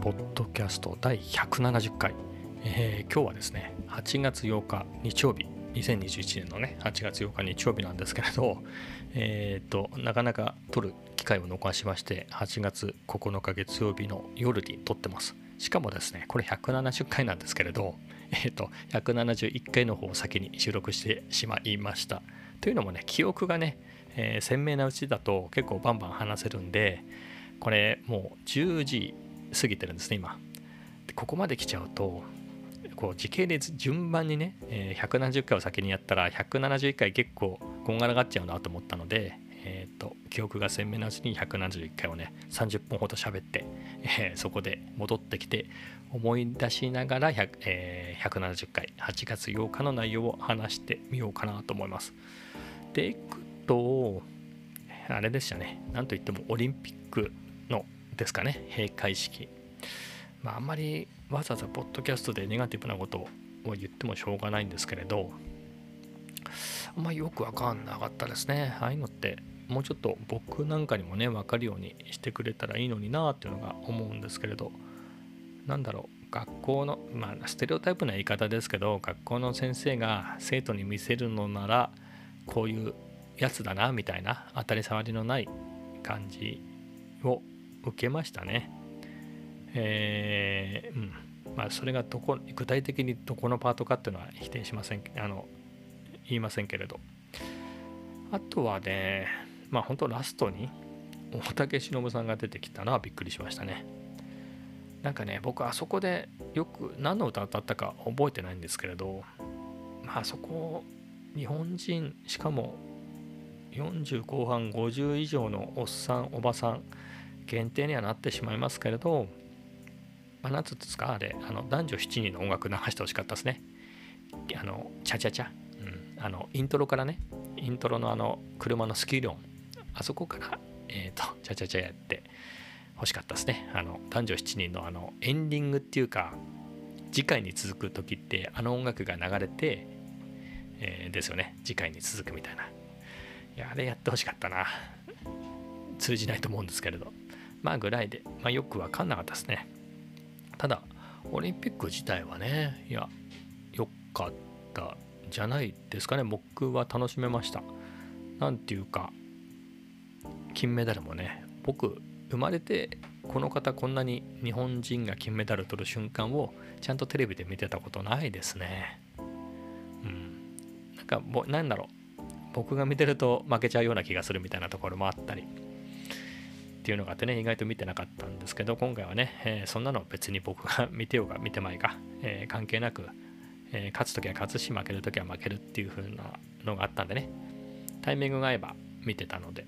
ポッドキャスト第170回、えー、今日はですね8月8日日曜日。2021年のね8月8日日曜日なんですけれどえっ、ー、となかなか撮る機会を逃しまして8月9日月曜日の夜に撮ってます。しかもですねこれ170回なんですけれどえっ、ー、と171回の方を先に収録してしまいました。というのもね記憶がね、えー、鮮明なうちだと結構バンバン話せるんでこれもう10時過ぎてるんですね今でここまで来ちゃうとこう時系列順番にね、えー、170回を先にやったら171回結構こんがらがっちゃうなと思ったので、えーと、記憶が鮮明なうちに171回をね30分ほど喋って、えー、そこで戻ってきて思い出しながらえー、170回8月8日の内容を話してみようかなと思います。でいくとあれでしたねなんといってもオリンピックのですかね。閉会式。まああんまりわざわざポッドキャストでネガティブなことを言ってもしょうがないんですけれどあんまりよくわかんなかったですね。ああいうのってもうちょっと僕なんかにもね分かるようにしてくれたらいいのになっていうのが思うんですけれど何だろう。学校のまあステレオタイプな言い方ですけど学校の先生が生徒に見せるのならこういうやつだなみたいな当たり障りのない感じを受けましたね。えー、うん。まあ、それがどこ具体的にどこのパートかっていうのは否定しませんあの言いませんけれど。あとはねまあ本当ラストに大竹しのぶさんが出てきたのはびっくりしましたね。なんかね僕あそこでよく何の歌歌ったか覚えてないんですけれどまあそこ日本人しかも40後半50以上のおっさんおばさん限定にはなってしまいますけれど、まあ、なんつうんですかあれあの男女7人の音楽流してほしかったですね。あのチャチャチャ、うん、あのイントロからね。イントロのあの車のスキル音。あそこからえっ、ー、とチャチャチャやって欲しかったですね。あの男女7人のあのエンディングっていうか次回に続く時ってあの音楽が流れて、えー、ですよね。次回に続くみたいな。いやあれやってほしかったな。通じないと思うんですけれど。まあぐらいで、まあ、よく分かんなかったですね。ただオリンピック自体はねいやよかったじゃないですかね。僕は楽しめました。なんていうか金メダルもね僕生まれてこの方こんなに日本人が金メダル取る瞬間をちゃんとテレビで見てたことないですね。うん。なんかなんだろう。僕が見てると負けちゃうような気がするみたいなところもあったり。っていうのがあってね意外と見てなかったんですけど今回はね、えー、そんなの別に僕が 見てようが見てまいが、えー、関係なく、えー、勝つ時は勝つし負ける時は負けるっていう風なのがあったんでねタイミングが合えば見てたので、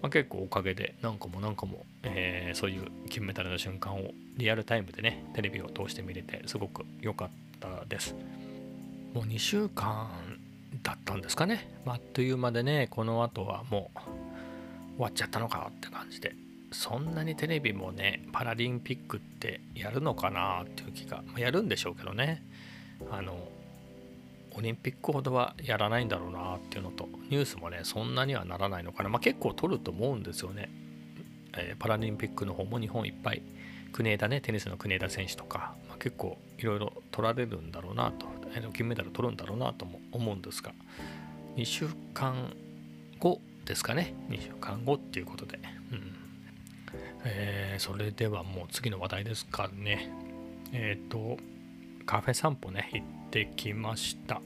まあ、結構おかげで何個も何個も、えそういう金メダルの瞬間をリアルタイムでねテレビを通して見れてすごく良かったです。もう2週間だったんですかね、まあっという間でねこの後はもう終わっちゃったのかって感じで。そんなにテレビもねパラリンピックってやるのかなっていう気が、ま、やるんでしょうけどね。あのオリンピックほどはやらないんだろうなっていうのとニュースもねそんなにはならないのかな、まあ、結構取ると思うんですよね、えー、パラリンピックの方も日本いっぱい。国枝ねテニスの国枝選手とか、まあ、結構いろいろ取られるんだろうなと。金メダル取るんだろうなとも思うんですが。2週間後ですかね。2週間後っていうことで、うん。えー、それではもう次の話題ですかね。えっ、ー、とカフェ散歩ね行ってきました。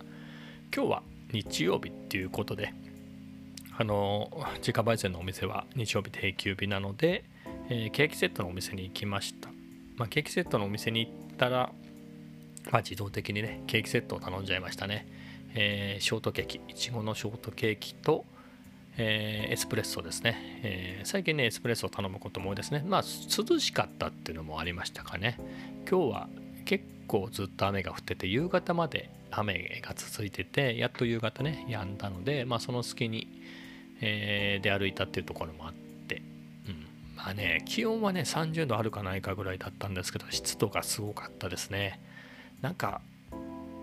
今日は日曜日っていうことであの自家焙煎のお店は日曜日定休日なので、えー、ケーキセットのお店に行きました、まあ、ケーキセットのお店に行ったらまあ、自動的にねケーキセットを頼んじゃいましたね、えー、ショートケーキいちごのショートケーキと、えー、エスプレッソですね、えー、最近ねエスプレッソを頼むことも多いですね。まあ涼しかったっていうのもありましたかね。今日は結構ずっと雨が降ってて夕方まで雨が続いててやっと夕方ね止んだのでまあその隙に、えー、出歩いたっていうところもあって。うん。まあね気温はね30度あるかないかぐらいだったんですけど湿度がすごかったですね。なんか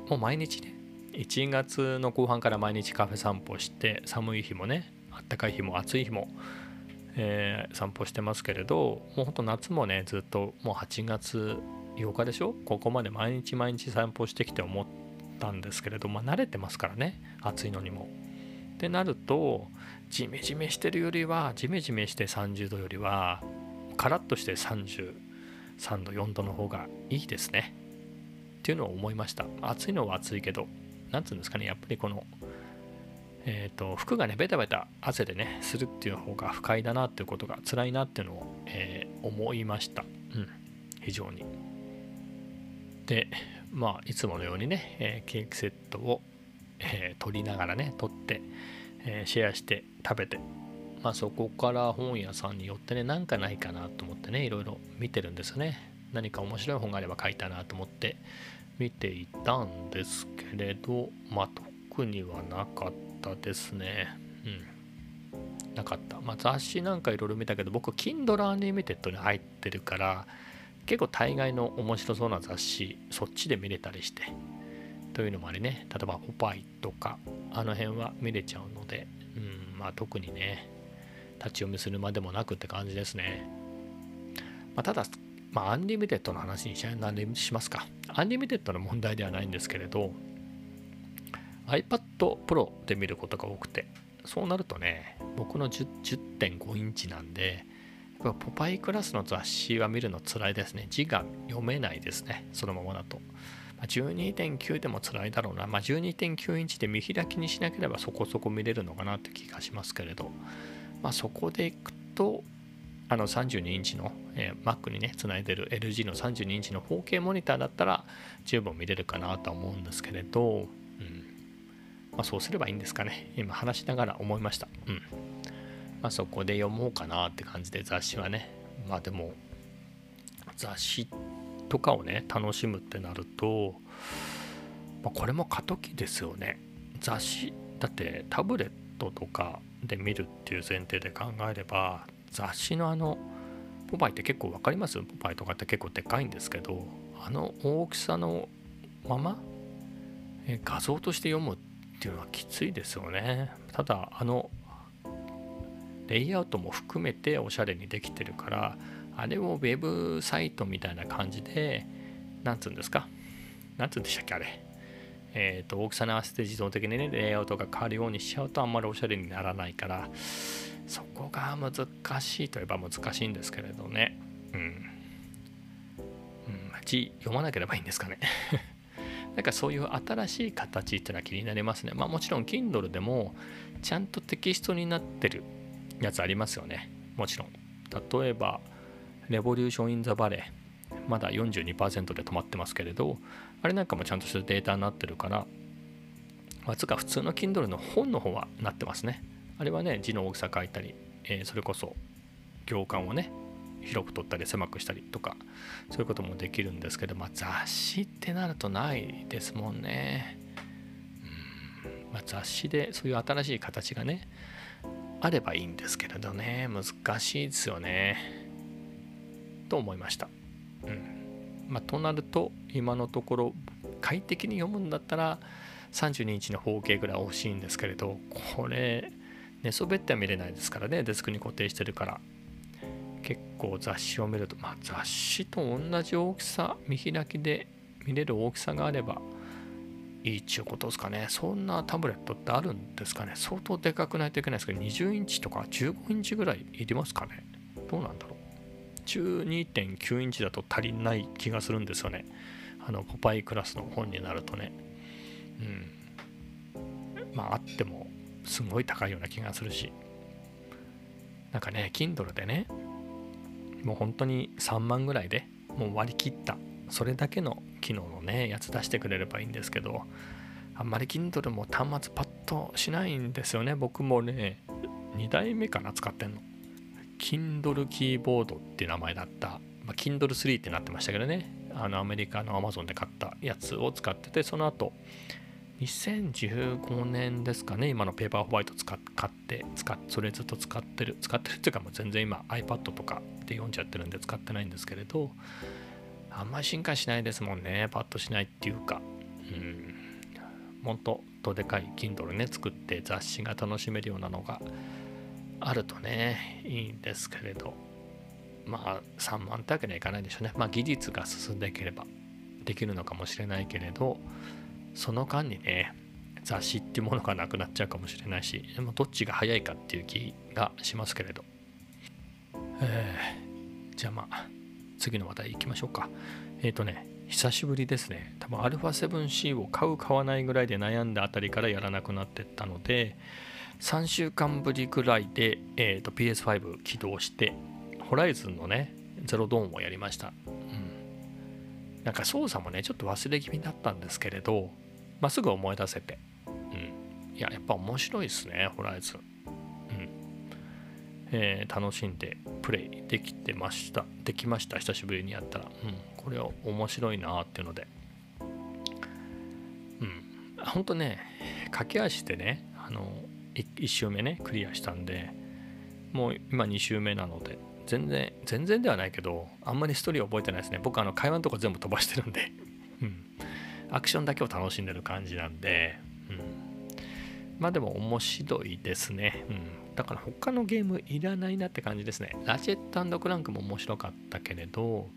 もう毎日ね1月の後半から毎日カフェ散歩して寒い日もねあったかい日も暑い日も、えー、散歩してますけれどもうほんと夏もねずっともう8月8日でしょ？ここまで毎日毎日散歩してきて思ったんですけれどまあ慣れてますからね暑いのにも。ってなるとジメジメしてるよりはジメジメして30度よりはカラッとして33度4度の方がいいですね。っていうのを思いました。暑いのは暑いけどなんつうんですかねやっぱりこのえーと、服がねベタベタ汗でねするっていう方が不快だなっていうことが辛いなっていうのを、えー、思いました、うん、非常に。でまあいつものようにね、えー、ケーキセットを、えー、取りながらね取って、えシェアして食べて。まあそこから本屋さんによってね何かないかなと思ってねいろいろ見てるんですよね。何か面白い本があれば書いたなと思って見ていたんですけれどまあ特にはなかった。ったですね。うん。なかった。まあ、雑誌なんかいろいろ見たけど、僕、Kindle Unlimited に入ってるから、結構大概の面白そうな雑誌、そっちで見れたりして。というのもありね、例えばポパイとか、あの辺は見れちゃうので、うん、まあ特にね、立ち読みするまでもなくって感じですね。まあ、ただ、まあ、 Unlimited の話にしますか。 Unlimited の問題ではないんですけれど、iPad Pro で見ることが多くてそうなるとね僕の10.5インチなんでやっぱポパイクラスの雑誌は見るの辛いですね。字が読めないですねそのままだと。12.9でも辛いだろうな、まあ、12.9インチで見開きにしなければそこそこ見れるのかなって気がしますけれど、まあ、そこでいくとあの32インチの、えー、Mac にねつないでる LG の32インチの 4K モニターだったら十分見れるかなとは思うんですけれど。まあ、そうすればいいんですかね。今話しながら思いました。うん。まあ、そこで読もうかなって感じで雑誌はね。まあでも、雑誌とかをね、楽しむってなると、まあ、これも過渡期ですよね。雑誌、だってタブレットとかで見るっていう前提で考えれば、雑誌のあの、ポパイって結構分かります？ポパイとかって結構でかいんですけど、あの大きさのまま画像として読むっっていうのはきついですよね。ただあのレイアウトも含めておしゃれにできてるからあれをウェブサイトみたいな感じでなんつうんですか？なんつうんでしたっけあれ？えっ、ー、と大きさに合わせて自動的にねレイアウトが変わるようにしちゃうとあんまりおしゃれにならないからそこが難しいといえば難しいんですけれどね。うん、うん、字読まなければいいんですかね。なんかそういう新しい形っていうのは気になりますね。まあもちろん Kindle でもちゃんとテキストになってるやつありますよね。もちろん。例えば、Revolution in the Valley。まだ42%で止まってますけれど、あれなんかもちゃんとしたデータになってるから、まつか普通の Kindle の本の方はなってますね。あれはね、字の大きさ書いたり、えー、それこそ行間をね、広く取ったり狭くしたりとかそういうこともできるんですけど、まあ、雑誌ってなるとないですもんね。うんまあ、雑誌でそういう新しい形がねあればいいんですけれどね難しいですよね。と思いました。うんまあ、となると今のところ快適に読むんだったら32インチの 4K ぐらい欲しいんですけれどこれ寝そべっては見れないですからねデスクに固定してるから構雑誌を見ると、まあ、雑誌と同じ大きさ見開きで見れる大きさがあればいいっちゅうことですかね。そんなタブレットってあるんですかね。相当でかくないといけないですけど20インチとか15インチぐらいいりますかね。どうなんだろう。12.9インチだと足りない気がするんですよね。あのポパイクラスの本になるとね。うん。まああってもすごい高いような気がするし。なんかね Kindle でねもう本当に3万ぐらいでもう割り切った。それだけの機能のねやつ出してくれればいいんですけどあんまり Kindle も端末パッとしないんですよね。僕もね2代目かな使ってんの。Kindle キーボードっていう名前だった、まあ、Kindle 3ってなってましたけどね。あのアメリカの Amazon で買ったやつを使っててその後2015年ですかね今のペーパーホワイト使っ買って使っそれずっと使ってる使ってるっていうかもう全然今 iPad とかで読んじゃってるんで使ってないんですけれどあんまり進化しないですもんねパッとしないっていうか。うん。もっとどでかい Kindle ね作って雑誌が楽しめるようなのがあるとねいいんですけれど。まあ3万ってわけにはいかないでしょうね。まあ技術が進んでいければできるのかもしれないけれど。その間にね雑誌っていうものがなくなっちゃうかもしれないしでもどっちが早いかっていう気がしますけれど、えー、じゃあまあ次の話題いきましょうか。えっ、ー、とね久しぶりですね。多分 α7C を買う買わないぐらいで悩んだあたりからやらなくなってったので3週間ぶりぐらいで、えーと、PS5 起動してホライズンのねゼロドーンをやりました、うん、なんか操作もねちょっと忘れ気味だったんですけれどまあ、すぐ思い出せて、うん、いややっぱ面白いですねホライズ。ン、うん。えー、楽しんでプレイできてました。できました久しぶりにやったら、うん、これは面白いなっていうので。うん。ほんとね駆け足でねあの 1, 周目ねクリアしたんでもう今2周目なので全然全然ではないけどあんまりストーリー覚えてないですね。僕あの会話のとこ全部飛ばしてるんで、アクションだけを楽しんでる感じなんで、うん、まあでも面白いですね、うん、だから他のゲームいらないなって感じですね。ラチェットクランクも面白かったけれど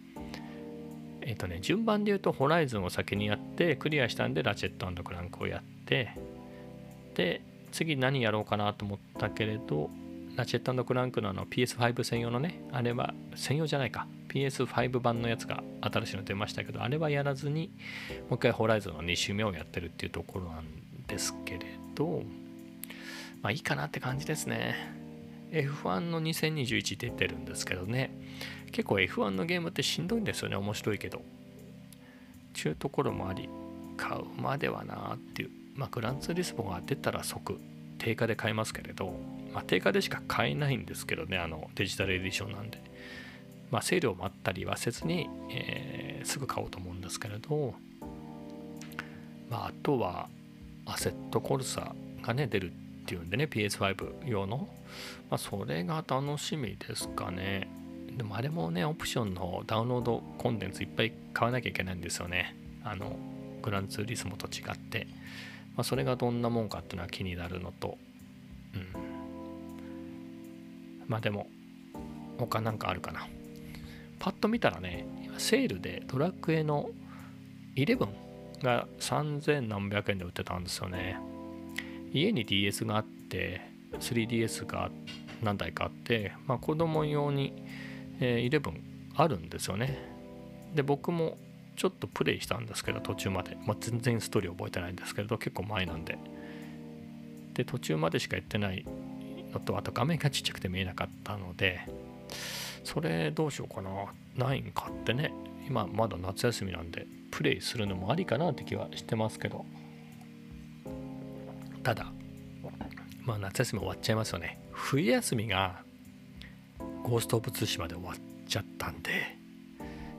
えっ、ー、とね順番で言うとホライズンを先にやってクリアしたんでラチェットクランクをやってで次何やろうかなと思ったけれどラチェットクランクのあの PS5 専用のねあれは専用じゃないか。PS5 版のやつが新しいの出ましたけどあれはやらずにもう一回ホライズンの2周目をやってるっていうところなんですけれどまあいいかなって感じですね。F1 の2021出てるんですけどね。結構 F1 のゲームってしんどいんですよね。面白いけど。ちゅうところもあり買うまではなっていう。まあグランツーリスモが出たら即定価で買いますけれどまあ定価でしか買えないんですけどね。あのデジタルエディションなんで。まあ、セールを待ったりはせずに、えー、すぐ買おうと思うんですけれど、まあ、あとはアセットコルサがね出るっていうんでね PS5 用の、まあ、それが楽しみですかね。でもあれもねオプションのダウンロードコンテンツいっぱい買わなきゃいけないんですよね。あのグランツーリスモと違って、まあ、それがどんなもんかっていうのは気になるのと。うん。まあでも他なんかあるかな。パッと見たらね、セールでドラクエの11が3000何百円で売ってたんですよね。家に DS があって、3DS が何台かあって、まあ、子供用に、えー、11あるんですよね。で、僕もちょっとプレイしたんですけど、途中まで。まあ、全然ストーリー覚えてないんですけれど、結構前なんで。で、途中までしかやってないのと、あと画面がちっちゃくて見えなかったので、それどうしようかな。9買ってね。今まだ夏休みなんでプレイするのもありかなって気はしてますけど。ただまあ夏休み終わっちゃいますよね。冬休みがゴースト・オブ・ツシマで終わっちゃったんで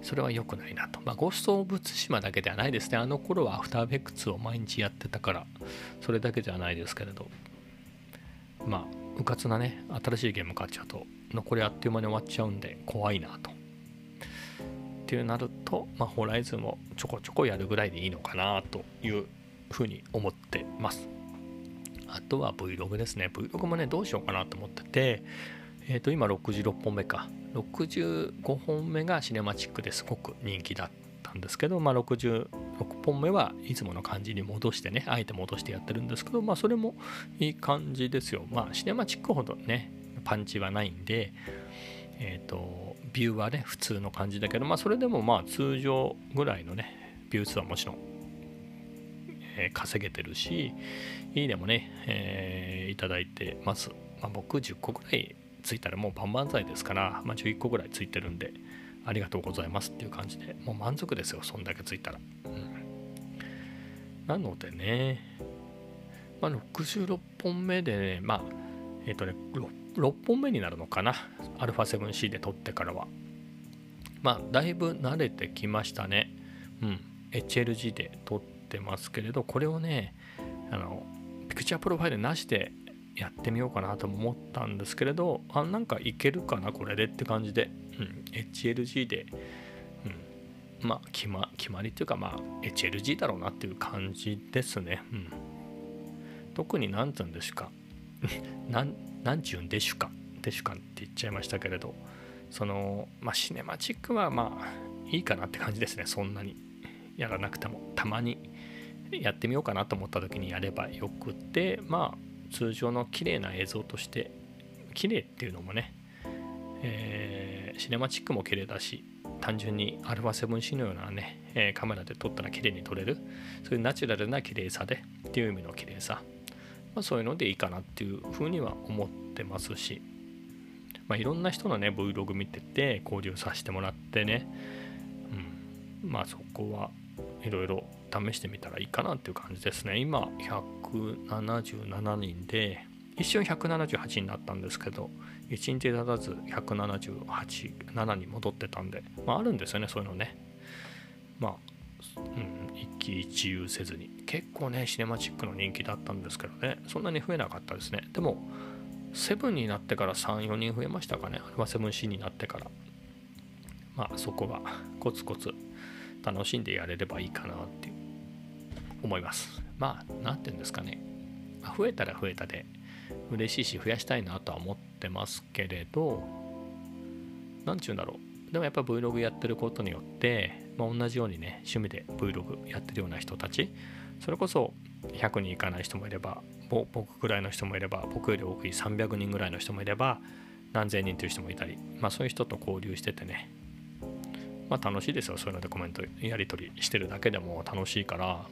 それは良くないなと。まあ、ゴースト・オブ・ツシマだけではないですね。あの頃はアフターベックスを毎日やってたから、それだけじゃないですけれど、まあ、うかつなね、新しいゲーム買っちゃうと、残りあっという間に終わっちゃうんで怖いなと。っていうなると、まあ、ホライズンもちょこちょこやるぐらいでいいのかなというふうに思ってます。あとは Vlog ですね。Vlog もね、どうしようかなと思ってて、えっ、ー、と、今66本目か。65本目がシネマチックですごく人気だったんですけど、まあ、66本目はいつもの感じに戻してね、あえて戻してやってるんですけど、まあ、それもいい感じですよ。まあ、シネマチックほどね、パンチはないんで、えっ、ー、と、ビューはね、普通の感じだけど、まあ、それでもまあ、通常ぐらいのね、ビュー数はもちろん、えー、稼げてるし、いいねもね、えー、いただいてます。まあ、僕10個ぐらいついたらもう万々歳ですから、まあ、11個ぐらいついてるんで、ありがとうございますっていう感じで、もう満足ですよ、そんだけついたら。うん、なのでね、まあ、66本目でね、まあ、えっ、ー、とね、6 6本目になるのかな？α7C で撮ってからは。まあだいぶ慣れてきましたね。うん。HLG で撮ってますけれどこれをねあのピクチャープロファイルなしでやってみようかなと思ったんですけれどあなんかいけるかなこれでって感じで、うん、HLG で、うん、まあ決ま決まりっていうかまあ HLG だろうなっていう感じですね、うん、特に何て言うんですか。なんちゅうんでしゅか？でしゅかって言っちゃいましたけれど。そのまあシネマチックはまあいいかなって感じですね。そんなにやらなくても。たまにやってみようかなと思った時にやればよくて。まあ通常の綺麗な映像として綺麗っていうのもね、えー、シネマチックも綺麗だし単純に α7C のようなね、え、カメラで撮ったら綺麗に撮れる。そういうナチュラルな綺麗さでっていう意味の綺麗さ、まあ、そういうのでいいかなっていうふうには思ってますし、まあ、いろんな人のね Vlog 見てて交流させてもらってね、うん、まあそこはいろいろ試してみたらいいかなっていう感じですね。今177人で一瞬178になったんですけど1日経たず1787に戻ってたんで、まあ、あるんですよねそういうのね。まあ、うん、一喜一憂せずに。結構ねシネマチックの人気だったんですけどね。そんなに増えなかったですね。でもセブンになってから34人増えましたかね。アルファ 7C になってから。まあそこはコツコツ楽しんでやれればいいかなって思います。まあ何て言うんですかね。増えたら増えたで嬉しいし増やしたいなとは思ってますけれど何ちゅうんだろう。でもやっぱ Vlog やってることによって、まあ、同じようにね趣味で Vlog やってるような人たちそれこそ100人いかない人もいれば僕ぐらいの人もいれば僕より多い300人ぐらいの人もいれば何千人という人もいたり、まあ、そういう人と交流しててねまあ楽しいですよそういうのでコメントやり取りしてるだけでも楽しいから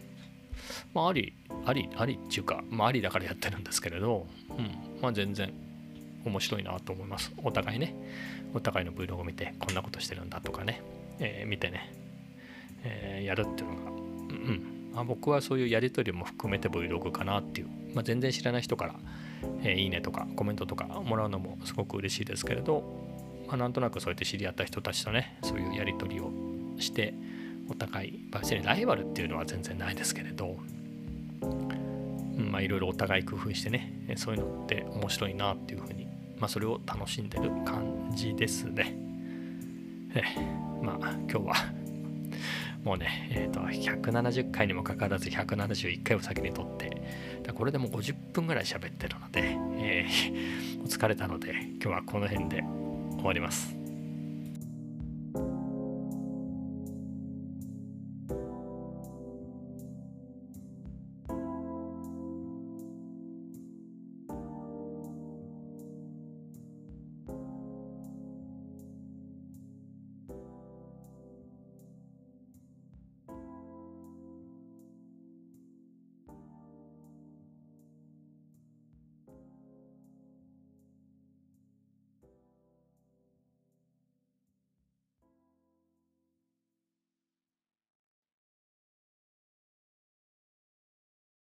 まあ、あり、あり、ありっていうか、まあ、ありだからやってるんですけれど、うん、まあ、全然面白いなと思います。お互いね、お互いの Vlog を見て、こんなことしてるんだとかね、えー、見てね、えー、やるっていうのが、うん、まあ、僕はそういうやり取りも含めて Vlog かなっていう、まあ、全然知らない人から、えー、いいねとかコメントとかもらうのもすごく嬉しいですけれど、まあ、なんとなくそうやって知り合った人たちとね、そういうやり取りをして、お互い別にライバルっていうのは全然ないですけれど、まあいろいろお互い工夫してねそういうのって面白いなっていうふうに、まあ、それを楽しんでる感じですね。えまあ今日はもうね、えーと、170回にもかかわらず171回を先に撮ってこれでもう50分ぐらい喋ってるので、えー、疲れたので今日はこの辺で終わります。